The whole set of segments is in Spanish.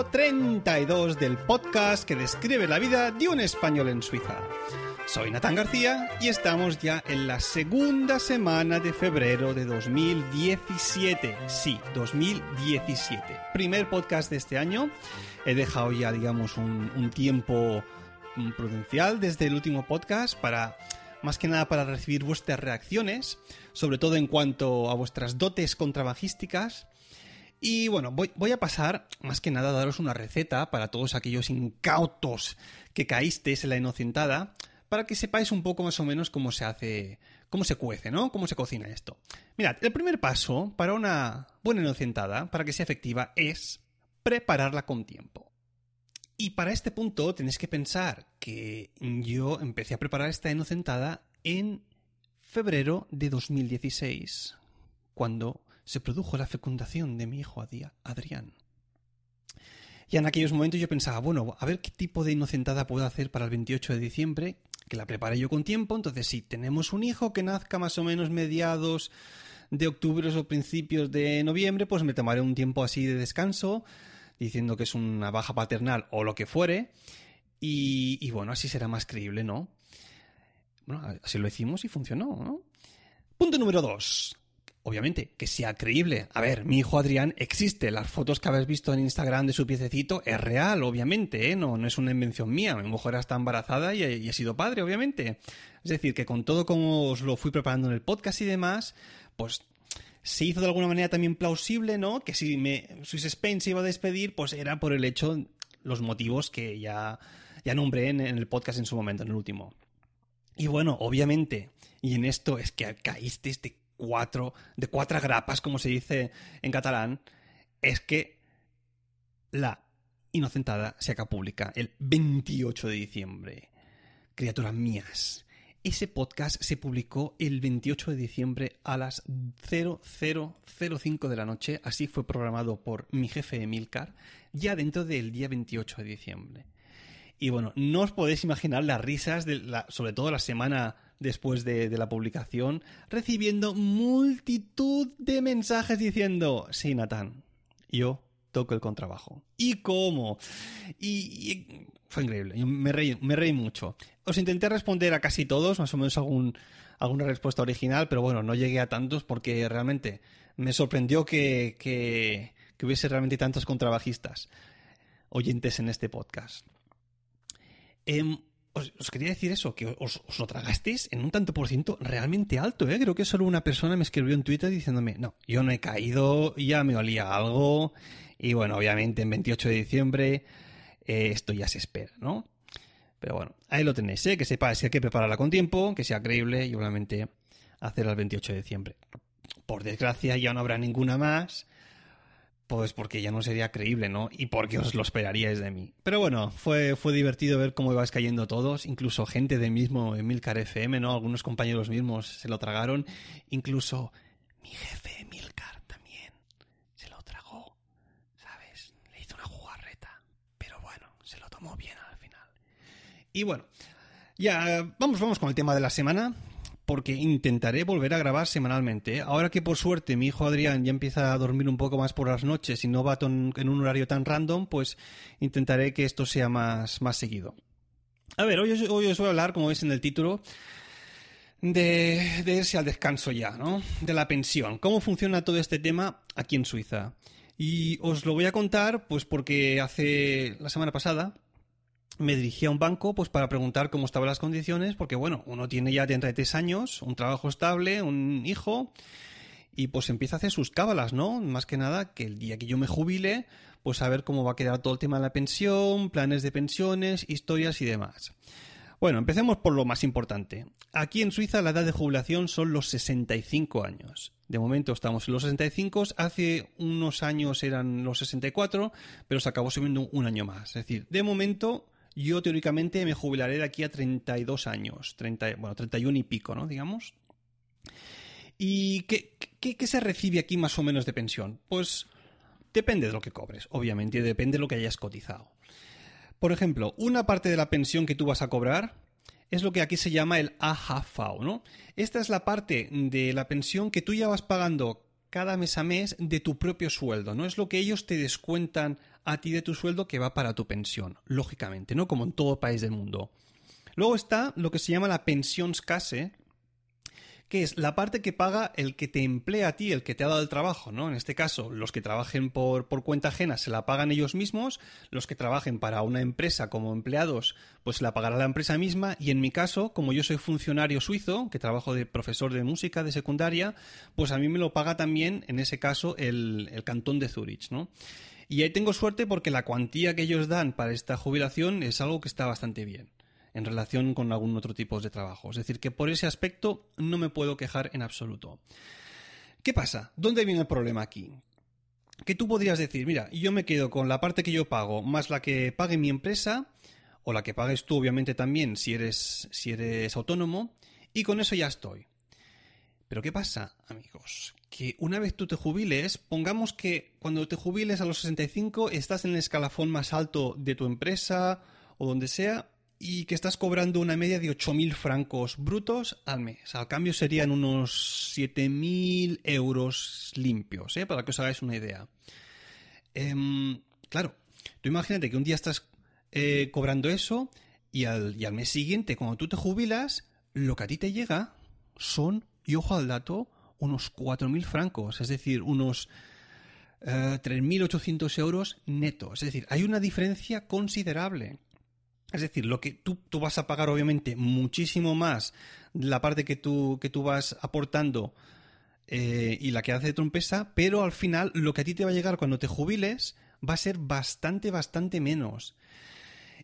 Swiss Spain, capítulo 32 del podcast que describe la vida de un español en Suiza. Soy Natán García y estamos ya en la segunda semana de febrero de 2017. Sí, 2017. Primer podcast de este año. He dejado ya, digamos, un, un tiempo prudencial desde el último podcast para más que nada para recibir vuestras reacciones, sobre todo en cuanto a vuestras dotes contrabajísticas. Y bueno, voy, voy, a pasar más que nada a daros una receta para todos aquellos incautos que caísteis en la inocentada, para que sepáis un poco más o menos cómo se hace, cómo se cuece, ¿no? Cómo se cocina esto. Mirad, el primer paso para una buena inocentada, para que sea efectiva, es prepararla con tiempo. Y para este punto tenéis que pensar que yo empecé a preparar esta inocentada en febrero de 2016, cuando se produjo la fecundación de mi hijo Adrián. Y en aquellos momentos yo pensaba, bueno, a ver qué tipo de inocentada puedo hacer para el 28 de diciembre, que la preparé yo con tiempo, entonces si tenemos un hijo que nazca más o menos mediados de octubre o principios de noviembre, pues me tomaré un tiempo así de descanso, diciendo que es una baja paternal o lo que fuere, y, y bueno, así será más creíble, ¿no? Bueno, así lo hicimos y funcionó, ¿no? Punto número dos obviamente, que sea creíble. A ver, mi hijo Adrián existe. Las fotos que habéis visto en Instagram de su piececito es real, obviamente, ¿eh? no, no es una invención mía. Mi mujer está embarazada y, he sido padre, obviamente. Es decir, que con todo como os lo fui preparando en el podcast y demás, pues se hizo de alguna manera también plausible, ¿no? Que si me Swiss Spain se iba a despedir, pues era por el hecho, los motivos que ya, ya nombré en, el podcast en su momento, en el último. Y bueno, obviamente, y en esto es que caíste de cuatro, de cuatro grapas, como se dice en catalán, es que la inocentada se haga pública el 28 de diciembre. Criaturas mías. Ese podcast se publicó el 28 de diciembre a las 0005 de la noche, así fue programado por mi jefe Emilcar, ya dentro del día 28 de diciembre. Y bueno, no os podéis imaginar las risas, de la, sobre todo la semana después de, la publicación, recibiendo multitud de mensajes diciendo, sí, Natán, yo toco el contrabajo. ¿Y cómo? Y, fue increíble, yo me reí, me reí mucho. Os intenté responder a casi todos, más o menos algún, alguna respuesta original, pero bueno, no llegué a tantos porque realmente me sorprendió que, que, hubiese realmente tantos contrabajistas oyentes en este podcast. Eh, os, quería decir eso, que os, os, lo tragasteis en un tanto por ciento realmente alto, ¿eh? Creo que solo una persona me escribió en Twitter diciéndome, no, yo no he caído, ya me olía algo, y bueno, obviamente en 28 de diciembre eh, esto ya se espera, ¿no? Pero bueno, ahí lo tenéis, ¿eh? Que sepáis que hay que prepararla con tiempo, que sea creíble y obviamente hacerla el 28 de diciembre. Por desgracia ya no habrá ninguna más, pues porque ya no sería creíble, ¿no? Y porque os lo esperaríais de mí. Pero bueno, fue, fue divertido ver cómo ibais cayendo todos, incluso gente de mismo Emilcar FM, ¿no? Algunos compañeros mismos se lo tragaron, incluso mi jefe Emilcar también se lo tragó, ¿sabes? Le hizo una jugarreta, pero bueno, se lo tomó bien al final. Y bueno, ya vamos, vamos con el tema de la semana porque intentaré volver a grabar semanalmente. Ahora que por suerte mi hijo Adrián ya empieza a dormir un poco más por las noches y no va en un horario tan random, pues intentaré que esto sea más, más seguido. A ver, hoy, hoy os voy a hablar, como veis en el título, de, de irse al descanso ya, ¿no? De la pensión. ¿Cómo funciona todo este tema aquí en Suiza? Y os lo voy a contar, pues porque hace la semana pasada me dirigí a un banco pues para preguntar cómo estaban las condiciones, porque bueno, uno tiene ya 33 años, un trabajo estable, un hijo, y pues empieza a hacer sus cábalas, ¿no? Más que nada que el día que yo me jubile, pues a ver cómo va a quedar todo el tema de la pensión, planes de pensiones, historias y demás. Bueno, empecemos por lo más importante. Aquí en Suiza la edad de jubilación son los 65 años. De momento estamos en los 65, hace unos años eran los 64, pero se acabó subiendo un año más. Es decir, de momento yo teóricamente me jubilaré de aquí a 32 años, 30, bueno, 31 y pico, ¿no? Digamos. ¿Y qué, se recibe aquí más o menos de pensión? Pues depende de lo que cobres, obviamente, y depende de lo que hayas cotizado. Por ejemplo, una parte de la pensión que tú vas a cobrar es lo que aquí se llama el AHV, ¿no? Esta es la parte de la pensión que tú ya vas pagando cada mes a mes de tu propio sueldo, ¿no? Es lo que ellos te descuentan a ti de tu sueldo que va para tu pensión, lógicamente, ¿no? Como en todo país del mundo. Luego está lo que se llama la pensionscase, que es la parte que paga el que te emplea a ti, el que te ha dado el trabajo, ¿no? En este caso, los que trabajen por, por, cuenta ajena se la pagan ellos mismos, los que trabajen para una empresa como empleados, pues se la pagará la empresa misma, y en mi caso, como yo soy funcionario suizo, que trabajo de profesor de música de secundaria, pues a mí me lo paga también, en ese caso, el, el cantón de Zurich, ¿no? Y ahí tengo suerte porque la cuantía que ellos dan para esta jubilación es algo que está bastante bien en relación con algún otro tipo de trabajo. Es decir, que por ese aspecto no me puedo quejar en absoluto. ¿Qué pasa? ¿Dónde viene el problema aquí? Que tú podrías decir, mira, yo me quedo con la parte que yo pago más la que pague mi empresa, o la que pagues tú, obviamente, también, si eres, si eres autónomo, y con eso ya estoy. Pero ¿qué pasa, amigos? Que una vez tú te jubiles, pongamos que cuando te jubiles a los 65 estás en el escalafón más alto de tu empresa o donde sea, y que estás cobrando una media de 8.000 francos brutos al mes. Al cambio serían unos 7.000 euros limpios, ¿eh? para que os hagáis una idea. Em, claro, tú imagínate que un día estás eh, cobrando eso y al, y al mes siguiente, cuando tú te jubilas, lo que a ti te llega son, y ojo al dato, unos 4.000 francos, es decir, unos eh, 3.800 euros netos. Es decir, hay una diferencia considerable. Es decir, lo que tú, tú, vas a pagar obviamente muchísimo más la parte que tú, que tú vas aportando eh, y la que hace tu empresa, pero al final lo que a ti te va a llegar cuando te jubiles va a ser bastante, bastante menos.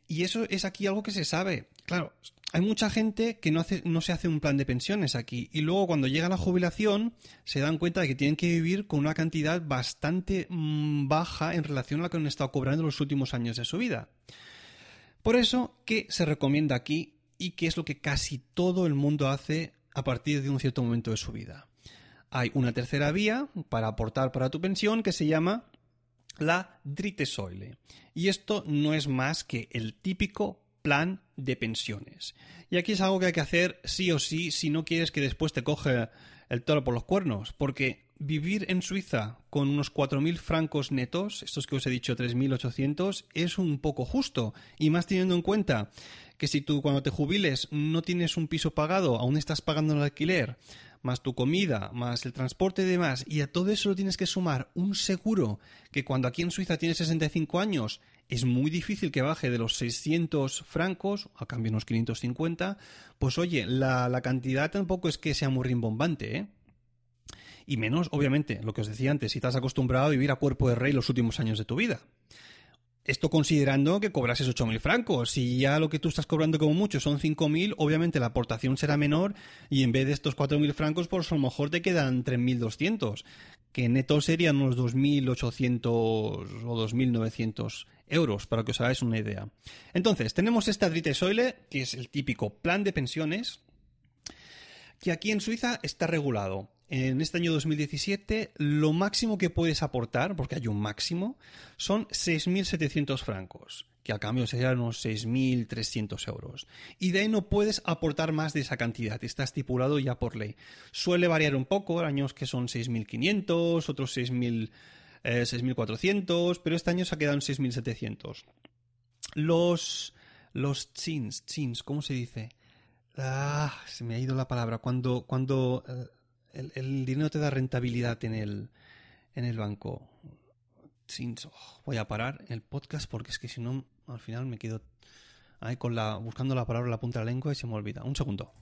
Y eso es aquí algo que se sabe. Claro, hay mucha gente que no, hace, no se hace un plan de pensiones aquí y luego cuando llega la jubilación se dan cuenta de que tienen que vivir con una cantidad bastante mmm, baja en relación a lo que han estado cobrando los últimos años de su vida. Por eso, ¿qué se recomienda aquí y qué es lo que casi todo el mundo hace a partir de un cierto momento de su vida? Hay una tercera vía para aportar para tu pensión que se llama la Dritesäule. Y esto no es más que el típico plan de pensiones. Y aquí es algo que hay que hacer sí o sí si no quieres que después te coge el toro por los cuernos, porque vivir en Suiza con unos 4.000 francos netos, estos que os he dicho 3.800, es un poco justo. Y más teniendo en cuenta que si tú cuando te jubiles no tienes un piso pagado, aún estás pagando el alquiler, más tu comida, más el transporte y demás, y a todo eso lo tienes que sumar un seguro que cuando aquí en Suiza tienes 65 años es muy difícil que baje de los 600 francos, a cambio unos 550, pues oye, la, la cantidad tampoco es que sea muy rimbombante, ¿eh? Y menos, obviamente, lo que os decía antes, si estás acostumbrado a vivir a cuerpo de rey los últimos años de tu vida. Esto considerando que cobrases 8.000 francos. Si ya lo que tú estás cobrando como mucho son 5.000, obviamente la aportación será menor y en vez de estos 4.000 francos, pues a lo mejor te quedan 3.200, que neto serían unos 2.800 o 2.900 euros, para que os hagáis una idea. Entonces, tenemos esta Soile, que es el típico plan de pensiones, que aquí en Suiza está regulado en este año 2017 lo máximo que puedes aportar, porque hay un máximo, son 6.700 francos, que al cambio serían unos 6.300 euros. Y de ahí no puedes aportar más de esa cantidad, está estipulado ya por ley. Suele variar un poco, años que son 6.500, otros 6.000, eh, 6.400, pero este año se ha quedado en 6.700. Los, los chins, chins, ¿cómo se dice? Ah, se me ha ido la palabra. Cuando, cuando eh, el, el, dinero te da rentabilidad en el, en el banco. Sin, oh, voy a parar el podcast porque es que si no, al final me quedo ahí con la, buscando la palabra en la punta de la lengua y se me olvida. Un segundo.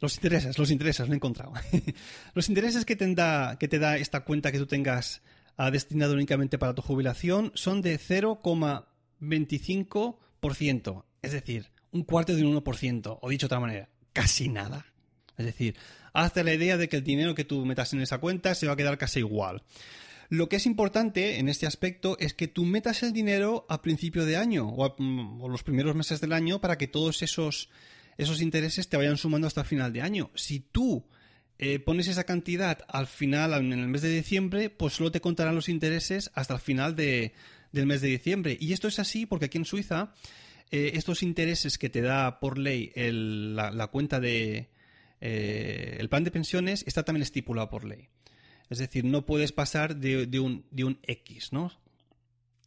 Los intereses, los intereses, lo he encontrado. los intereses que te, da, que te da esta cuenta que tú tengas uh, destinado únicamente para tu jubilación son de 0,25%. Es decir, un cuarto de un 1%, o dicho de otra manera, casi nada. Es decir, hazte la idea de que el dinero que tú metas en esa cuenta se va a quedar casi igual. Lo que es importante en este aspecto es que tú metas el dinero a principio de año o, a, o los primeros meses del año para que todos esos, esos intereses te vayan sumando hasta el final de año. Si tú eh, pones esa cantidad al final, en el mes de diciembre, pues solo te contarán los intereses hasta el final de, del mes de diciembre. Y esto es así porque aquí en Suiza eh, estos intereses que te da por ley la, la, cuenta de, eh, el plan de pensiones está también estipulado por ley. Es decir, no puedes pasar de, un, de un X, ¿no?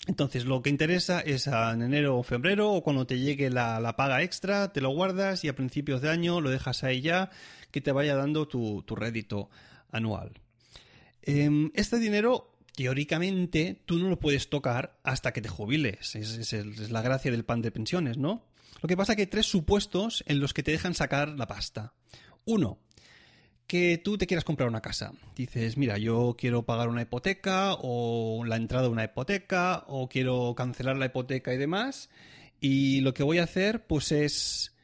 Entonces, lo que interesa es en enero o febrero o cuando te llegue la, paga extra, te lo guardas y a principios de año lo dejas ahí ya, que te vaya dando tu, rédito anual. Em, este dinero, teóricamente, tú no lo puedes tocar hasta que te jubiles. Es, la gracia del pan de pensiones, ¿no? Lo que pasa es que hay tres supuestos en los que te dejan sacar la pasta. Uno, que tú te quieras comprar una casa. Dices, mira, yo quiero pagar una hipoteca o la entrada de una hipoteca o quiero cancelar la hipoteca y demás. Y lo que voy a hacer, pues es,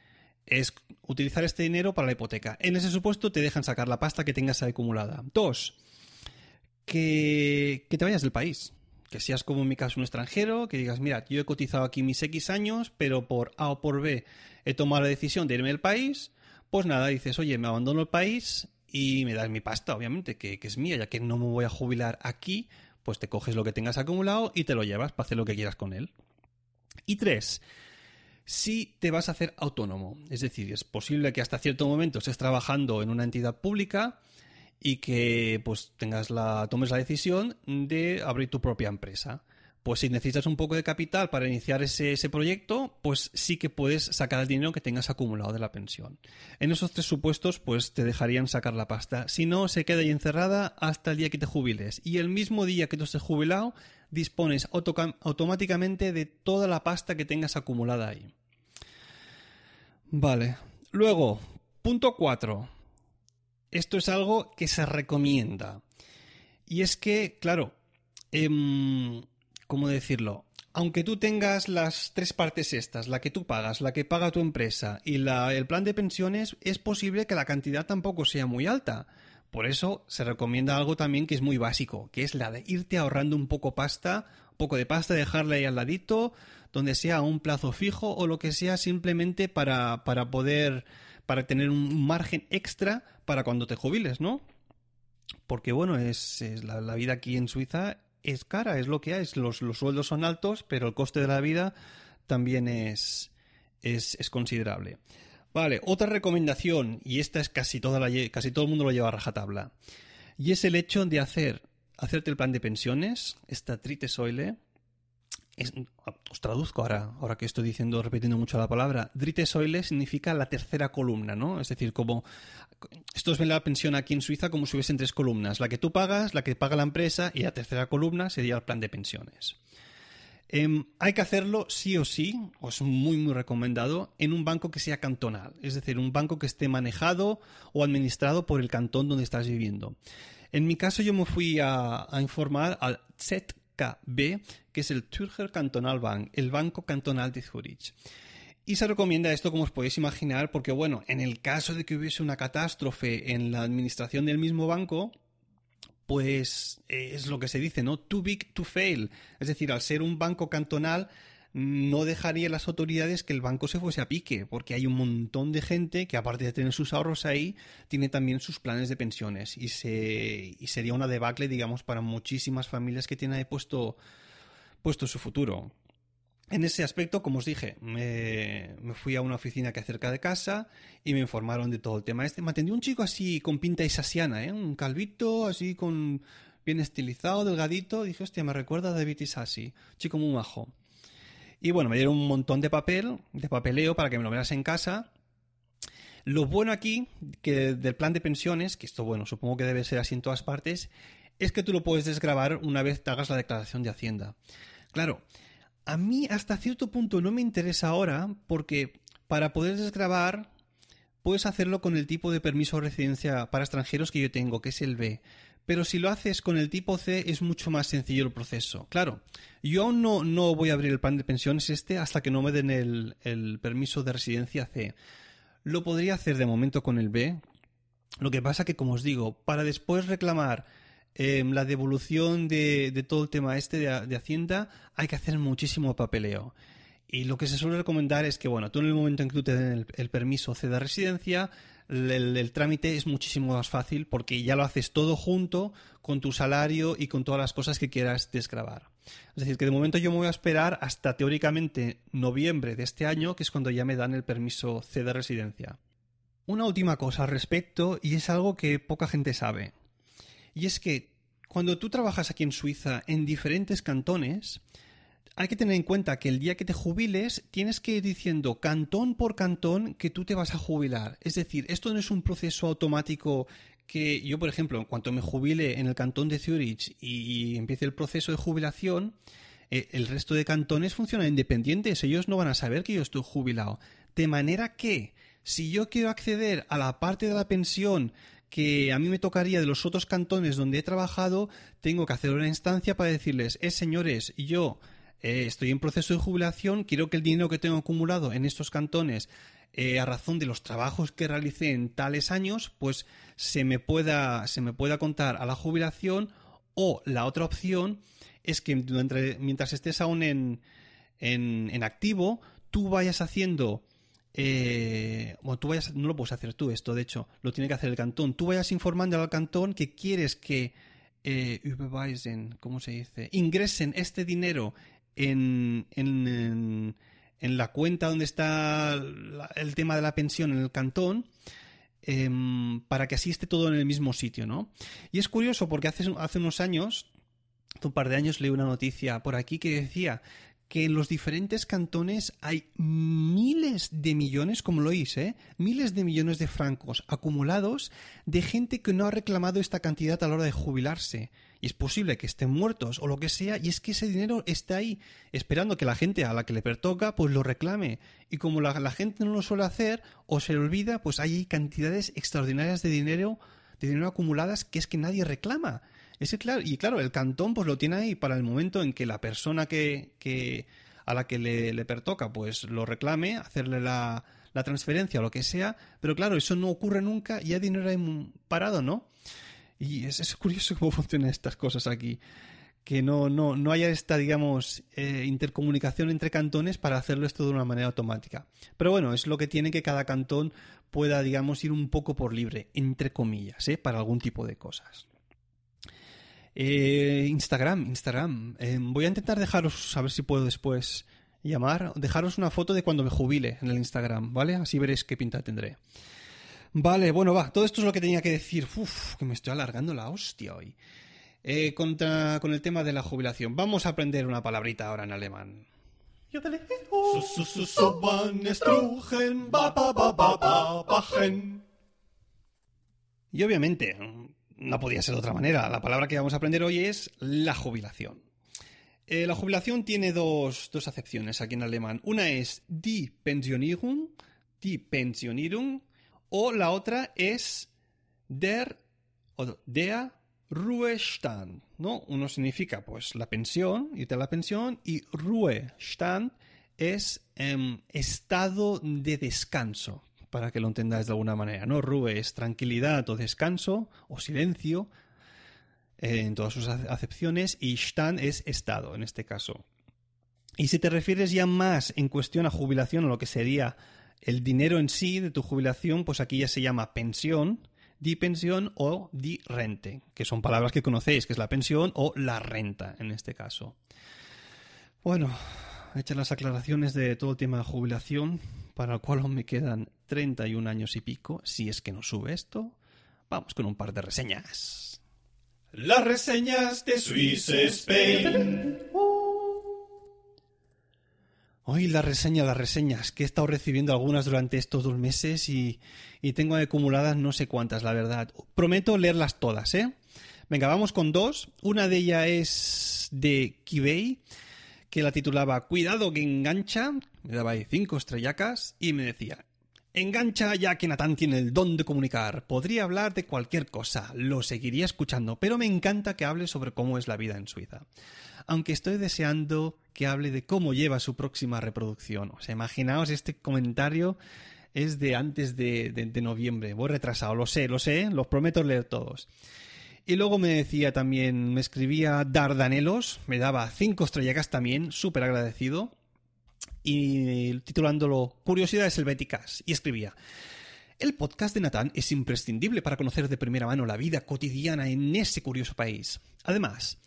es utilizar este dinero para la hipoteca. En ese supuesto te dejan sacar la pasta que tengas acumulada. Dos, que, que te vayas del país. Que seas como en mi caso un extranjero, que digas, mira, yo he cotizado aquí mis X años, pero por A o por B he tomado la decisión de irme del país pues nada, dices, oye, me abandono el país y me das mi pasta, obviamente, que, es mía, ya que no me voy a jubilar aquí, pues te coges lo que tengas acumulado y te lo llevas para hacer lo que quieras con él. Y tres, si te vas a hacer autónomo, es decir, es posible que hasta cierto momento estés trabajando en una entidad pública y que pues tengas la tomes la decisión de abrir tu propia empresa pues si necesitas un poco de capital para iniciar ese, proyecto, pues sí que puedes sacar el dinero que tengas acumulado de la pensión. En esos tres supuestos, pues te dejarían sacar la pasta. Si no, se queda ahí encerrada hasta el día que te jubiles. Y el mismo día que tú estés jubilado, dispones automáticamente de toda la pasta que tengas acumulada ahí. Vale. Luego, punto 4. Esto es algo que se recomienda. Y es que, claro, eh, ¿cómo decirlo? Aunque tú tengas las tres partes estas, la que tú pagas, la que paga tu empresa y la, el plan de pensiones, es posible que la cantidad tampoco sea muy alta. Por eso se recomienda algo también que es muy básico, que es la de irte ahorrando un poco pasta, un poco de pasta, dejarla ahí al ladito, donde sea un plazo fijo o lo que sea simplemente para, para poder, para tener un margen extra para cuando te jubiles, ¿no? Porque bueno, es, la, la, vida aquí en Suiza es cara, es lo que hay. Los, sueldos son altos, pero el coste de la vida también es, es, considerable. Vale, otra recomendación, y esta es casi, toda la, casi todo el mundo lo lleva a rajatabla, y es el hecho de hacer, hacerte el plan de pensiones, esta trite os traduzco ahora, ahora que estoy diciendo, repitiendo mucho la palabra. Drite Soile significa la tercera columna, ¿no? Es decir, como estos ven la pensión aquí en Suiza como si hubiesen tres columnas. La que tú pagas, la que paga la empresa y la tercera columna sería el plan de pensiones. Em, hay que hacerlo sí o sí, o es muy muy recomendado, en un banco que sea cantonal, es decir, un banco que esté manejado o administrado por el cantón donde estás viviendo. En mi caso yo me fui a, a informar al ZET B, que es el Zürcher Kantonalbank, el Banco Cantonal de Zurich. Y se recomienda esto, como os podéis imaginar, porque, bueno, en el caso de que hubiese una catástrofe en la administración del mismo banco, pues es lo que se dice, ¿no? Too big to fail. Es decir, al ser un banco cantonal, no dejaría las autoridades que el banco se fuese a pique, porque hay un montón de gente que aparte de tener sus ahorros ahí, tiene también sus planes de pensiones y, se, y sería una debacle, digamos, para muchísimas familias que tienen ahí puesto, puesto su futuro. En ese aspecto, como os dije, me, fui a una oficina que hay cerca de casa y me informaron de todo el tema este. Me atendió un chico así con pinta isasiana, ¿eh? un calvito así con bien estilizado, delgadito. Dije, hostia, me recuerda a David Isasi, chico muy majo. Y bueno, me dieron un montón de papel, de papeleo para que me lo veas en casa. Lo bueno aquí, que del plan de pensiones, que esto, bueno, supongo que debe ser así en todas partes, es que tú lo puedes desgrabar una vez te hagas la declaración de Hacienda. Claro, a mí hasta cierto punto no me interesa ahora porque para poder desgrabar puedes hacerlo con el tipo de permiso de residencia para extranjeros que yo tengo, que es el B. Pero si lo haces con el tipo C es mucho más sencillo el proceso. Claro, yo aún no, no voy a abrir el plan de pensiones este hasta que no me den el, permiso de residencia C. Lo podría hacer de momento con el B. Lo que pasa que, como os digo, para después reclamar em, la devolución de, todo el tema este de, Hacienda, hay que hacer muchísimo papeleo. Y lo que se suele recomendar es que, bueno, tú en el momento en que tú te den el, el permiso C de residencia, el, trámite es muchísimo más fácil porque ya lo haces todo junto con tu salario y con todas las cosas que quieras desgravar. Es decir, que de momento yo me voy a esperar hasta teóricamente noviembre de este año, que es cuando ya me dan el permiso C de residencia. una última cosa al respecto y es algo que poca gente sabe. Y es que cuando tú trabajas aquí en Suiza en diferentes cantones, hay que tener en cuenta que el día que te jubiles tienes que ir diciendo cantón por cantón que tú te vas a jubilar. Es decir, esto no es un proceso automático que yo, por ejemplo, en cuanto me jubile en el cantón de Zurich y, empiece el proceso de jubilación, eh, el resto de cantones funcionan independientes. Ellos no van a saber que yo estoy jubilado. De manera que, si yo quiero acceder a la parte de la pensión que a mí me tocaría de los otros cantones donde he trabajado, tengo que hacer una instancia para decirles, eh, señores, yo eh, estoy en proceso de jubilación, quiero que el dinero que tengo acumulado en estos cantones eh, a razón de los trabajos que realicé en tales años, pues se me pueda, se me pueda contar a la jubilación o la otra opción es que mientras estés aún en, en, activo, tú vayas haciendo eh, tú vayas, no lo puedes hacer tú esto, de hecho, lo tiene que hacer el cantón. Tú vayas informando al cantón que quieres que eh, ¿cómo se dice? Ingresen este dinero en, en, en, la cuenta donde está el tema de la pensión en el cantón, em, para que así esté todo en el mismo sitio, ¿no? Y es curioso porque hace, hace unos años, un par de años leí una noticia por aquí que decía que en los diferentes cantones hay miles de millones, como lo oís, ¿eh? miles de millones de francos acumulados de gente que no ha reclamado esta cantidad a la hora de jubilarse. Y es posible que estén muertos o lo que sea, y es que ese dinero está ahí, esperando que la gente a la que le pertoca, pues lo reclame. Y como la, gente no lo suele hacer o se le olvida, pues hay cantidades extraordinarias de dinero, de dinero acumuladas que es que nadie reclama claro, y claro, el cantón pues lo tiene ahí para el momento en que la persona que, que a la que le, le, pertoca pues lo reclame, hacerle la, la transferencia o lo que sea, pero claro, eso no ocurre nunca y hay dinero ahí parado, ¿no? Y es, es curioso cómo funcionan estas cosas aquí que no, no, no haya esta, digamos, eh, intercomunicación entre cantones para hacerlo esto de una manera automática. Pero bueno, es lo que tiene que cada cantón pueda, digamos, ir un poco por libre, entre comillas, ¿eh? para algún tipo de cosas. Eh, Instagram, Instagram. Voy a intentar dejaros, a ver si puedo después llamar, dejaros una foto de cuando me jubile en el Instagram, ¿vale? Así veréis qué pinta tendré. Vale, bueno, va, todo esto es lo que tenía que decir. Uf, que me estoy alargando la hostia hoy. Eh, contra, con el tema de la jubilación. Vamos a aprender una palabrita ahora en alemán. Y obviamente, no podía ser de otra manera. La palabra que vamos a aprender hoy es la jubilación. Eh, la jubilación tiene dos, acepciones aquí en alemán. Una es die Pensionierung, die Pensionierung, o la otra es der o der Ruhestand. ¿no? Uno significa pues la pensión, irte a la pensión, y Ruhestand es em, estado de descanso para que lo entendáis de alguna manera, ¿no? Rue es tranquilidad o descanso o silencio eh, en todas sus acepciones y Stand es estado en este caso. Y si te refieres ya más en cuestión a jubilación o lo que sería el dinero en sí de tu jubilación, pues aquí ya se llama pensión, di pensión o di rente, que son palabras que conocéis, que es la pensión o la renta en este caso. Bueno, hechas las aclaraciones de todo el tema de jubilación, para el cual aún me quedan 31 años y pico, si es que no sube esto, vamos con un par de reseñas. Las reseñas de Swiss Spain. Hoy la reseña, las reseñas, que he estado recibiendo algunas durante estos dos meses y, y tengo acumuladas no sé cuántas, la verdad. Prometo leerlas todas, ¿eh? Venga, vamos con dos. Una de ellas es de Kibei que la titulaba Cuidado que engancha, me daba ahí cinco estrellacas y me decía Engancha ya que Natán tiene el don de comunicar. Podría hablar de cualquier cosa, lo seguiría escuchando, pero me encanta que hable sobre cómo es la vida en Suiza. Aunque estoy deseando que hable de cómo lleva su próxima reproducción. O sea, imaginaos este comentario es de antes de, noviembre. Voy retrasado, lo sé, lo sé, los prometo leer todos. Y luego me decía también, me escribía Dardanelos, me daba cinco estrellas también, súper agradecido. Y titulándolo Curiosidades helvéticas. Y escribía. El podcast de Natán es imprescindible para conocer de primera mano la vida cotidiana en ese curioso país. Además,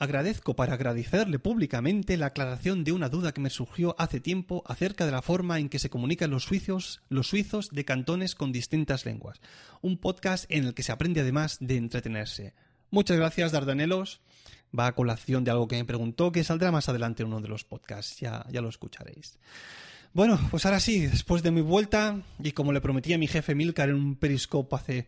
Agradezco para agradecerle públicamente la aclaración de una duda que me surgió hace tiempo acerca de la forma en que se comunican los suizos, los suizos de cantones con distintas lenguas. Un podcast en el que se aprende además de entretenerse. Muchas gracias, Dardanelos. Va a colación de algo que me preguntó que saldrá más adelante en uno de los podcasts. Ya, ya lo escucharéis. Bueno, pues ahora sí, después de mi vuelta, y como le prometí a mi jefe Milcar en un periscope hace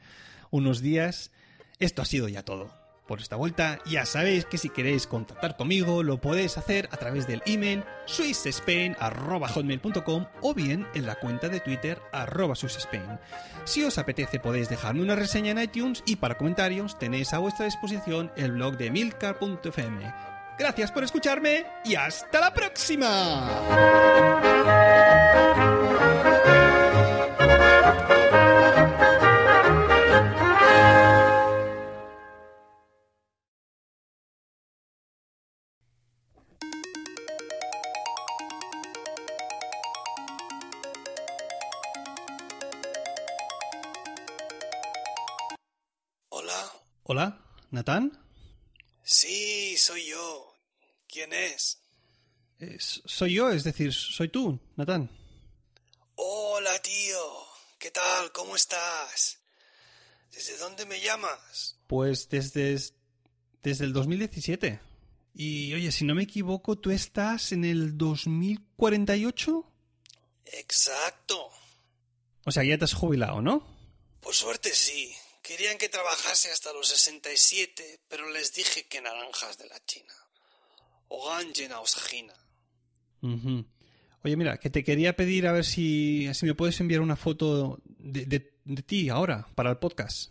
unos días, esto ha sido ya todo por esta vuelta. Ya sabéis que si queréis contactar conmigo lo podéis hacer a través del email swissspain.com o bien en la cuenta de Twitter arroba. Si os apetece podéis dejarme una reseña en iTunes y para comentarios tenéis a vuestra disposición el blog de milcar.fm. Gracias por escucharme y hasta la próxima. Hola, ¿Natán? Sí, soy yo. ¿Quién es? soy yo, es decir, soy tú, Natán. Hola, tío. ¿Qué tal? ¿Cómo estás? ¿Desde dónde me llamas? Pues desde, desde el 2017. Y oye, si no me equivoco, tú estás en el 2048. Exacto. O sea, ya te has jubilado, ¿no? Por suerte sí. Querían que trabajase hasta los 67, pero les dije que naranjas de la China. O ganjen ausajina. Oye, mira, que te quería pedir a ver si, si me puedes enviar una foto de, de, ti ahora, para el podcast.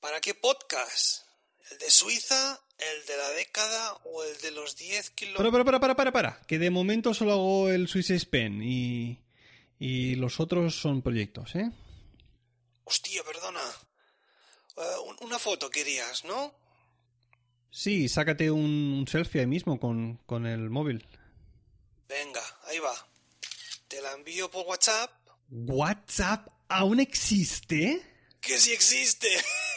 ¿Para qué podcast? ¿El de Suiza, el de la década o el de los 10 kilómetros? Para, para, para, para, para, que de momento solo hago el Swiss Pen y, y los otros son proyectos, ¿eh? Eh, una foto querías, ¿no? Sí, sácate un, selfie ahí mismo con, con el móvil. Venga, ahí va. Te la envío por WhatsApp. ¿WhatsApp aún existe? Que sí existe.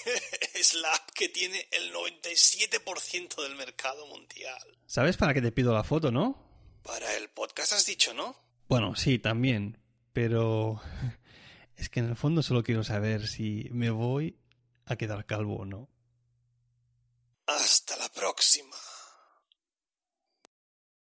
es la app que tiene el 97% del mercado mundial. ¿Sabes para qué te pido la foto, no? Para el podcast has dicho, ¿no? Bueno, sí, también. Pero es que en el fondo solo quiero saber si me voy a quedar calvo o no. Hasta la próxima.